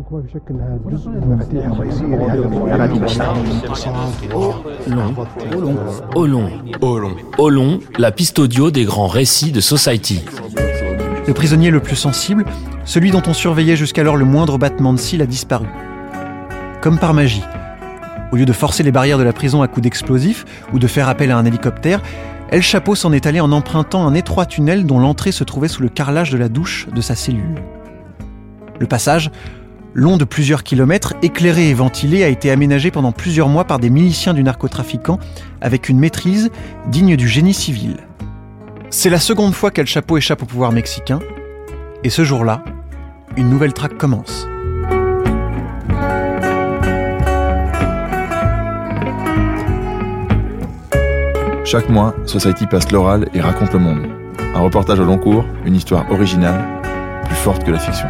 أرامكو ما في شك أنها جزء من المفاتيح الرئيسية لهذا Olon. Olon. Olon, la piste audio des grands récits de Society. Le prisonnier le plus sensible, celui dont on surveillait jusqu'alors le moindre battement de cils, a disparu. Comme par magie. Au lieu de forcer les barrières de la prison à coups d'explosifs ou de faire appel à un hélicoptère, El Chapeau s'en est allé en empruntant un étroit tunnel dont l'entrée se trouvait sous le carrelage de la douche de sa cellule. Le passage, long de plusieurs kilomètres, éclairé et ventilé, a été aménagé pendant plusieurs mois par des miliciens du narcotrafiquant avec une maîtrise digne du génie civil. C'est la seconde fois qu'El Chapeau échappe au pouvoir mexicain, et ce jour-là, une nouvelle traque commence. Chaque mois, Society passe l'oral et raconte le monde. Un reportage au long cours, une histoire originale, plus forte que la fiction.